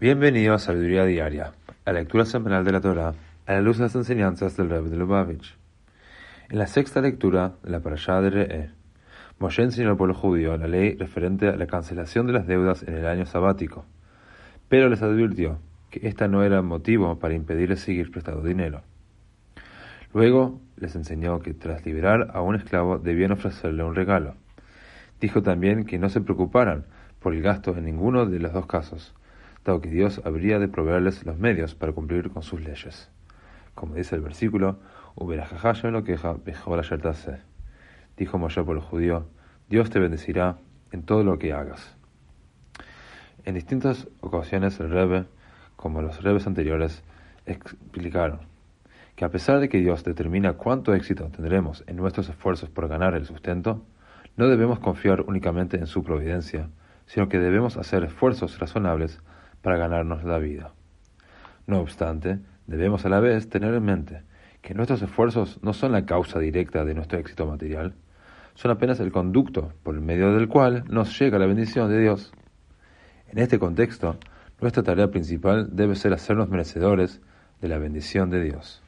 Bienvenido a Sabiduría Diaria, la lectura semanal de la Torah, a la luz de las enseñanzas del Rebbe de Lubavitch. En la sexta lectura de la Parashá de Re'e, Moshe enseñó al pueblo judío la ley referente a la cancelación de las deudas en el año sabático, pero les advirtió que esta no era motivo para impedirles seguir prestando dinero. Luego les enseñó que tras liberar a un esclavo debían ofrecerle un regalo. Dijo también que no se preocuparan por el gasto en ninguno de los dos casos, que Dios habría de proveerles los medios para cumplir con sus leyes. Como dice el versículo, lo queja Dijo Moshe por el judío, Dios te bendecirá en todo lo que hagas. En distintas ocasiones el Rebbe, como los Rebes anteriores, explicaron que a pesar de que Dios determina cuánto éxito tendremos en nuestros esfuerzos por ganar el sustento, no debemos confiar únicamente en su providencia, sino que debemos hacer esfuerzos razonables para ganarnos la vida. No obstante, debemos a la vez tener en mente que nuestros esfuerzos no son la causa directa de nuestro éxito material, son apenas el conducto por el medio del cual nos llega la bendición de Dios. En este contexto, nuestra tarea principal debe ser hacernos merecedores de la bendición de Dios.